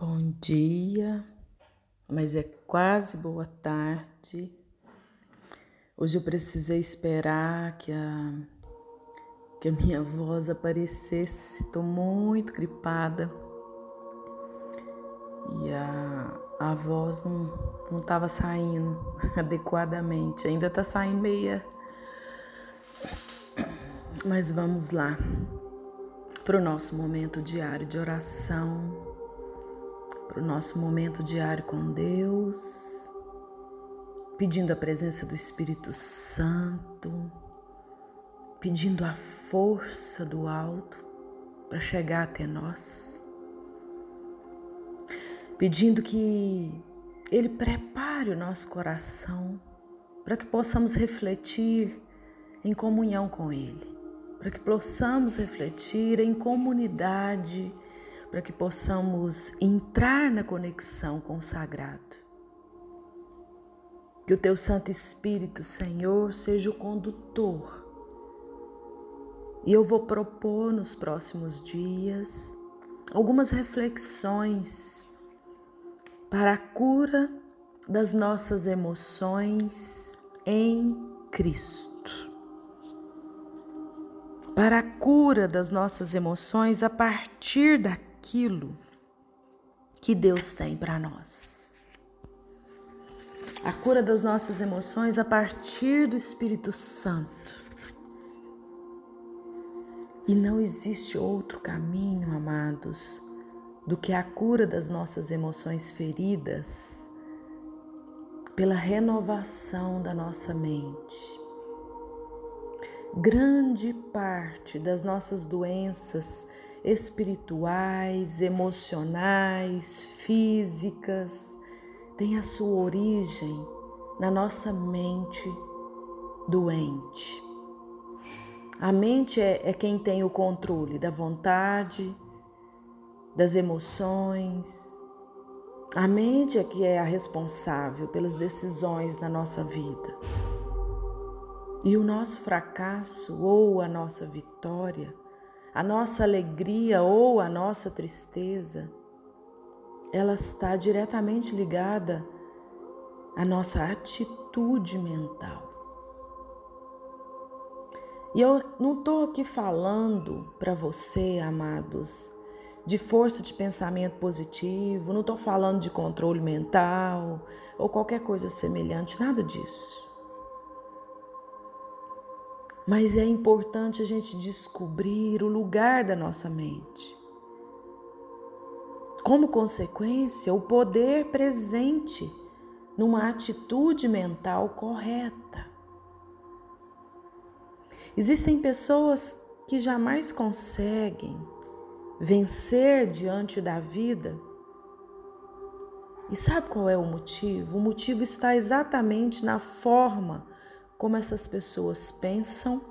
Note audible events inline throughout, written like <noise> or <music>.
Bom dia, mas é quase boa tarde. Hoje eu precisei esperar que a, que a minha voz aparecesse. Estou muito gripada e a, a voz não estava saindo <laughs> adequadamente. Ainda está saindo meia. Mas vamos lá para o nosso momento diário de oração para o nosso momento diário com Deus, pedindo a presença do Espírito Santo, pedindo a força do alto para chegar até nós, pedindo que Ele prepare o nosso coração para que possamos refletir em comunhão com Ele, para que possamos refletir em comunidade para que possamos entrar na conexão com o sagrado. Que o teu Santo Espírito, Senhor, seja o condutor. E eu vou propor nos próximos dias algumas reflexões para a cura das nossas emoções em Cristo. Para a cura das nossas emoções a partir da aquilo que Deus tem para nós. A cura das nossas emoções a partir do Espírito Santo. E não existe outro caminho, amados, do que a cura das nossas emoções feridas pela renovação da nossa mente. Grande parte das nossas doenças espirituais, emocionais, físicas, tem a sua origem na nossa mente doente. A mente é, é quem tem o controle da vontade, das emoções. A mente é que é a responsável pelas decisões na nossa vida. E o nosso fracasso ou a nossa vitória a nossa alegria ou a nossa tristeza, ela está diretamente ligada à nossa atitude mental. E eu não estou aqui falando para você, amados, de força de pensamento positivo, não estou falando de controle mental ou qualquer coisa semelhante, nada disso. Mas é importante a gente descobrir o lugar da nossa mente. Como consequência, o poder presente numa atitude mental correta. Existem pessoas que jamais conseguem vencer diante da vida. E sabe qual é o motivo? O motivo está exatamente na forma como essas pessoas pensam,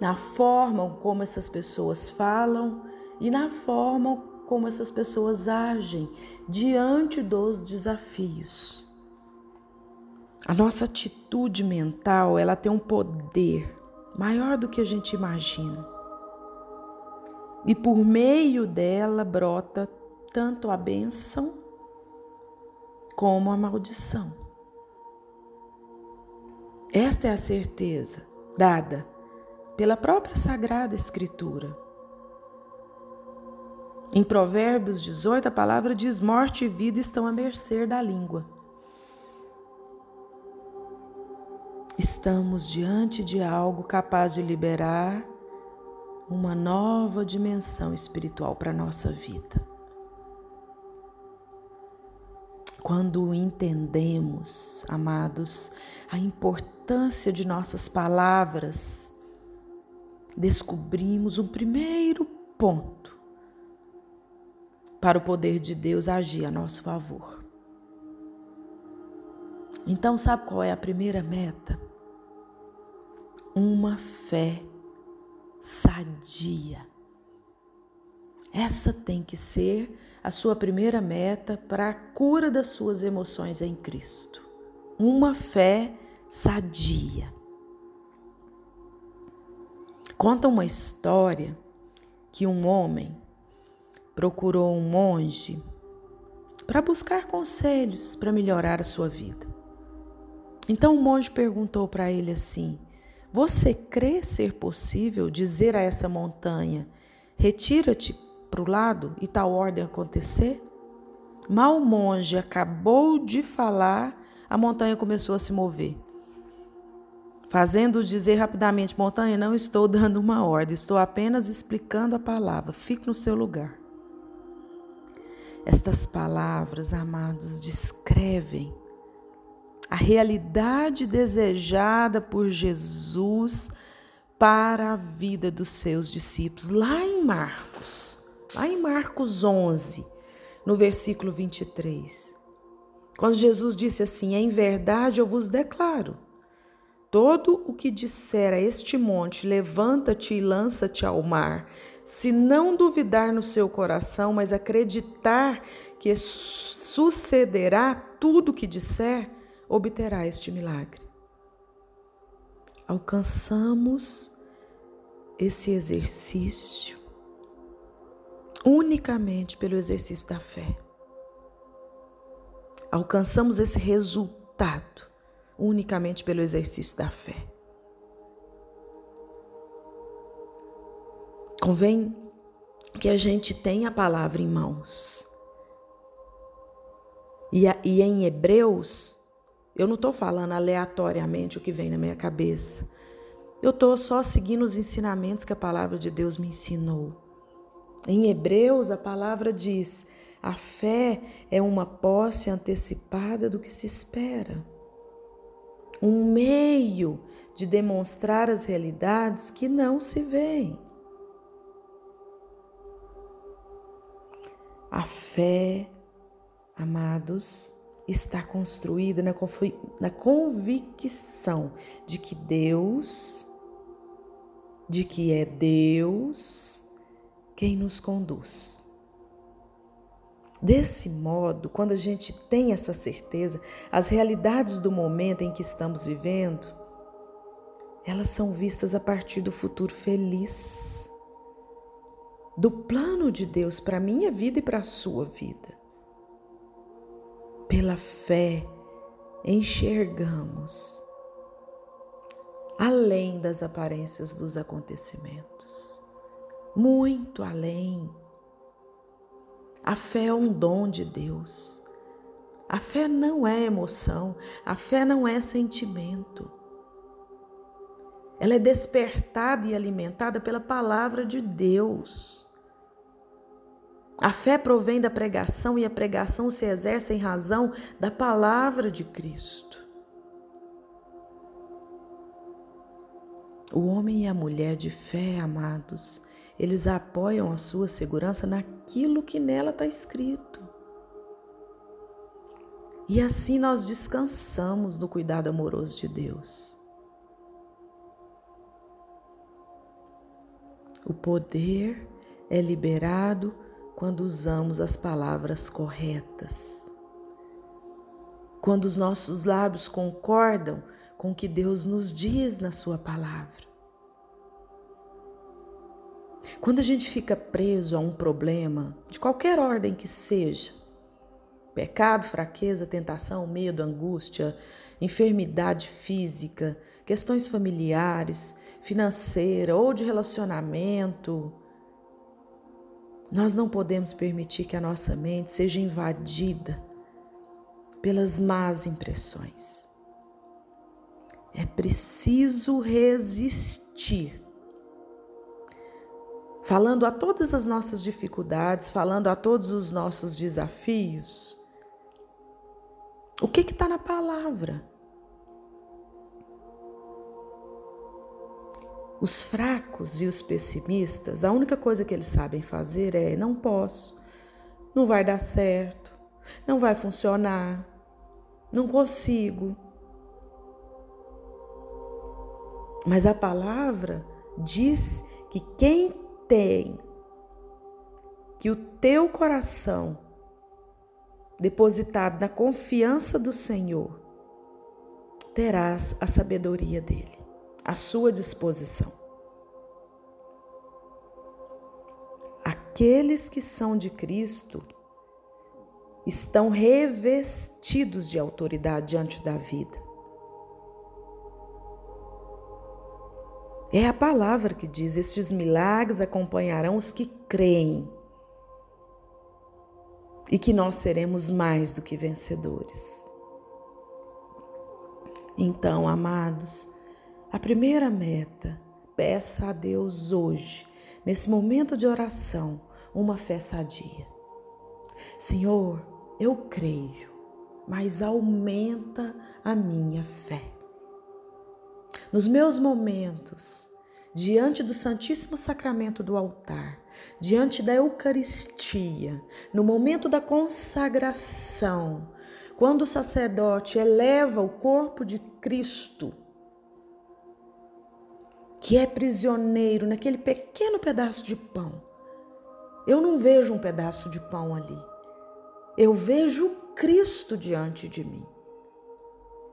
na forma como essas pessoas falam e na forma como essas pessoas agem diante dos desafios. A nossa atitude mental, ela tem um poder maior do que a gente imagina. E por meio dela brota tanto a bênção como a maldição. Esta é a certeza dada pela própria Sagrada Escritura. Em Provérbios 18, a palavra diz: morte e vida estão à mercê da língua. Estamos diante de algo capaz de liberar uma nova dimensão espiritual para a nossa vida. Quando entendemos, amados, a importância de nossas palavras, descobrimos um primeiro ponto para o poder de Deus agir a nosso favor. Então, sabe qual é a primeira meta? Uma fé sadia. Essa tem que ser a sua primeira meta para a cura das suas emoções em Cristo. Uma fé sadia. Conta uma história que um homem procurou um monge para buscar conselhos para melhorar a sua vida. Então o monge perguntou para ele assim: Você crê ser possível dizer a essa montanha: Retira-te para o lado e tal ordem acontecer? Mal o monge acabou de falar, a montanha começou a se mover. Fazendo dizer rapidamente: Montanha, não estou dando uma ordem, estou apenas explicando a palavra. Fique no seu lugar. Estas palavras, amados, descrevem a realidade desejada por Jesus para a vida dos seus discípulos. Lá em Marcos, lá em Marcos 11, no versículo 23. Quando Jesus disse assim: Em verdade eu vos declaro, todo o que disser a este monte, levanta-te e lança-te ao mar, se não duvidar no seu coração, mas acreditar que sucederá tudo o que disser, obterá este milagre. Alcançamos esse exercício unicamente pelo exercício da fé. Alcançamos esse resultado unicamente pelo exercício da fé. Convém que a gente tenha a palavra em mãos. E, a, e em Hebreus, eu não estou falando aleatoriamente o que vem na minha cabeça. Eu estou só seguindo os ensinamentos que a palavra de Deus me ensinou. Em Hebreus, a palavra diz: a fé é uma posse antecipada do que se espera, um meio de demonstrar as realidades que não se veem. A fé, amados, está construída na, na convicção de que Deus, de que é Deus quem nos conduz. Desse modo, quando a gente tem essa certeza, as realidades do momento em que estamos vivendo, elas são vistas a partir do futuro feliz do plano de Deus para a minha vida e para a sua vida. Pela fé, enxergamos além das aparências dos acontecimentos, muito além. A fé é um dom de Deus. A fé não é emoção, a fé não é sentimento. Ela é despertada e alimentada pela palavra de Deus. A fé provém da pregação e a pregação se exerce em razão da palavra de Cristo. O homem e a mulher de fé, amados, eles apoiam a sua segurança naquilo que nela está escrito. E assim nós descansamos no cuidado amoroso de Deus. O poder é liberado quando usamos as palavras corretas. Quando os nossos lábios concordam com o que Deus nos diz na Sua palavra. Quando a gente fica preso a um problema, de qualquer ordem que seja, pecado, fraqueza, tentação, medo, angústia, enfermidade física, questões familiares, financeira ou de relacionamento, nós não podemos permitir que a nossa mente seja invadida pelas más impressões. É preciso resistir. Falando a todas as nossas dificuldades, falando a todos os nossos desafios, o que está na palavra? Os fracos e os pessimistas, a única coisa que eles sabem fazer é: não posso, não vai dar certo, não vai funcionar, não consigo. Mas a palavra diz que quem tem que o teu coração depositado na confiança do Senhor, terás a sabedoria dele à sua disposição. aqueles que são de Cristo estão revestidos de autoridade diante da vida. É a palavra que diz: estes milagres acompanharão os que creem e que nós seremos mais do que vencedores. Então, amados, a primeira meta, peça a Deus hoje, nesse momento de oração, uma fé sadia. Senhor, eu creio, mas aumenta a minha fé. Nos meus momentos, diante do Santíssimo Sacramento do altar, diante da Eucaristia, no momento da consagração, quando o sacerdote eleva o corpo de Cristo, que é prisioneiro naquele pequeno pedaço de pão, eu não vejo um pedaço de pão ali. Eu vejo Cristo diante de mim.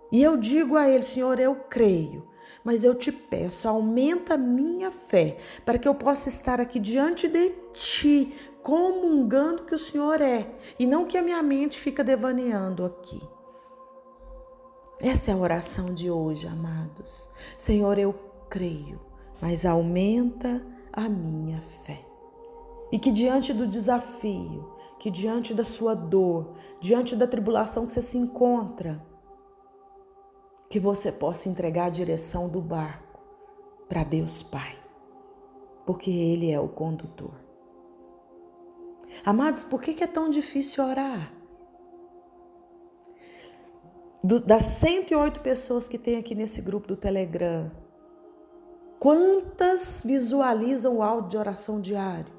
E eu digo a Ele, Senhor, eu creio, mas eu te peço, aumenta minha fé, para que eu possa estar aqui diante de Ti, comungando que o Senhor é, e não que a minha mente fica devaneando aqui. Essa é a oração de hoje, amados. Senhor, eu creio, mas aumenta a minha fé. E que diante do desafio, que diante da sua dor, diante da tribulação que você se encontra, que você possa entregar a direção do barco para Deus Pai, porque Ele é o condutor. Amados, por que é tão difícil orar? Das 108 pessoas que tem aqui nesse grupo do Telegram, quantas visualizam o áudio de oração diário?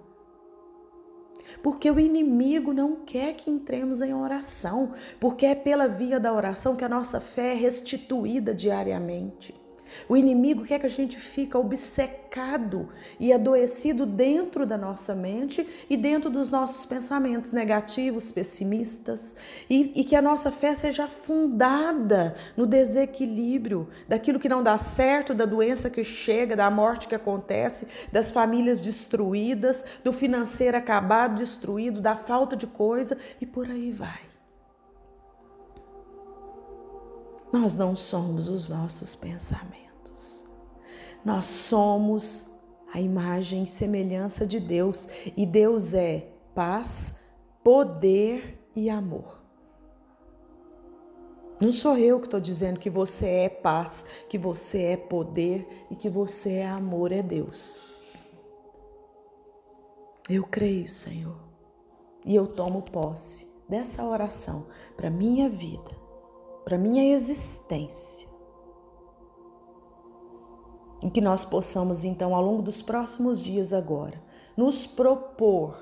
Porque o inimigo não quer que entremos em oração, porque é pela via da oração que a nossa fé é restituída diariamente. O inimigo quer que a gente fique obcecado e adoecido dentro da nossa mente e dentro dos nossos pensamentos negativos, pessimistas, e, e, que a nossa fé seja fundada no desequilíbrio daquilo que não dá certo, da doença que chega, da morte que acontece, das famílias destruídas, do financeiro acabado, destruído, da falta de coisa e por aí vai. Nós não somos os nossos pensamentos. Nós somos a imagem e semelhança de Deus e Deus é paz, poder e amor. Não sou eu que estou dizendo que você é paz, que você é poder e que você é amor, é Deus. Eu creio, Senhor, e eu tomo posse dessa oração para minha vida para minha existência. E que nós possamos então ao longo dos próximos dias agora nos propor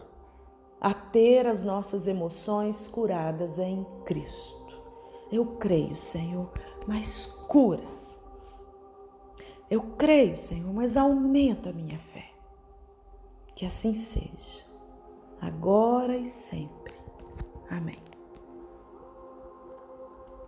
a ter as nossas emoções curadas em Cristo. Eu creio, Senhor, mas cura. Eu creio, Senhor, mas aumenta a minha fé. Que assim seja, agora e sempre. Amém.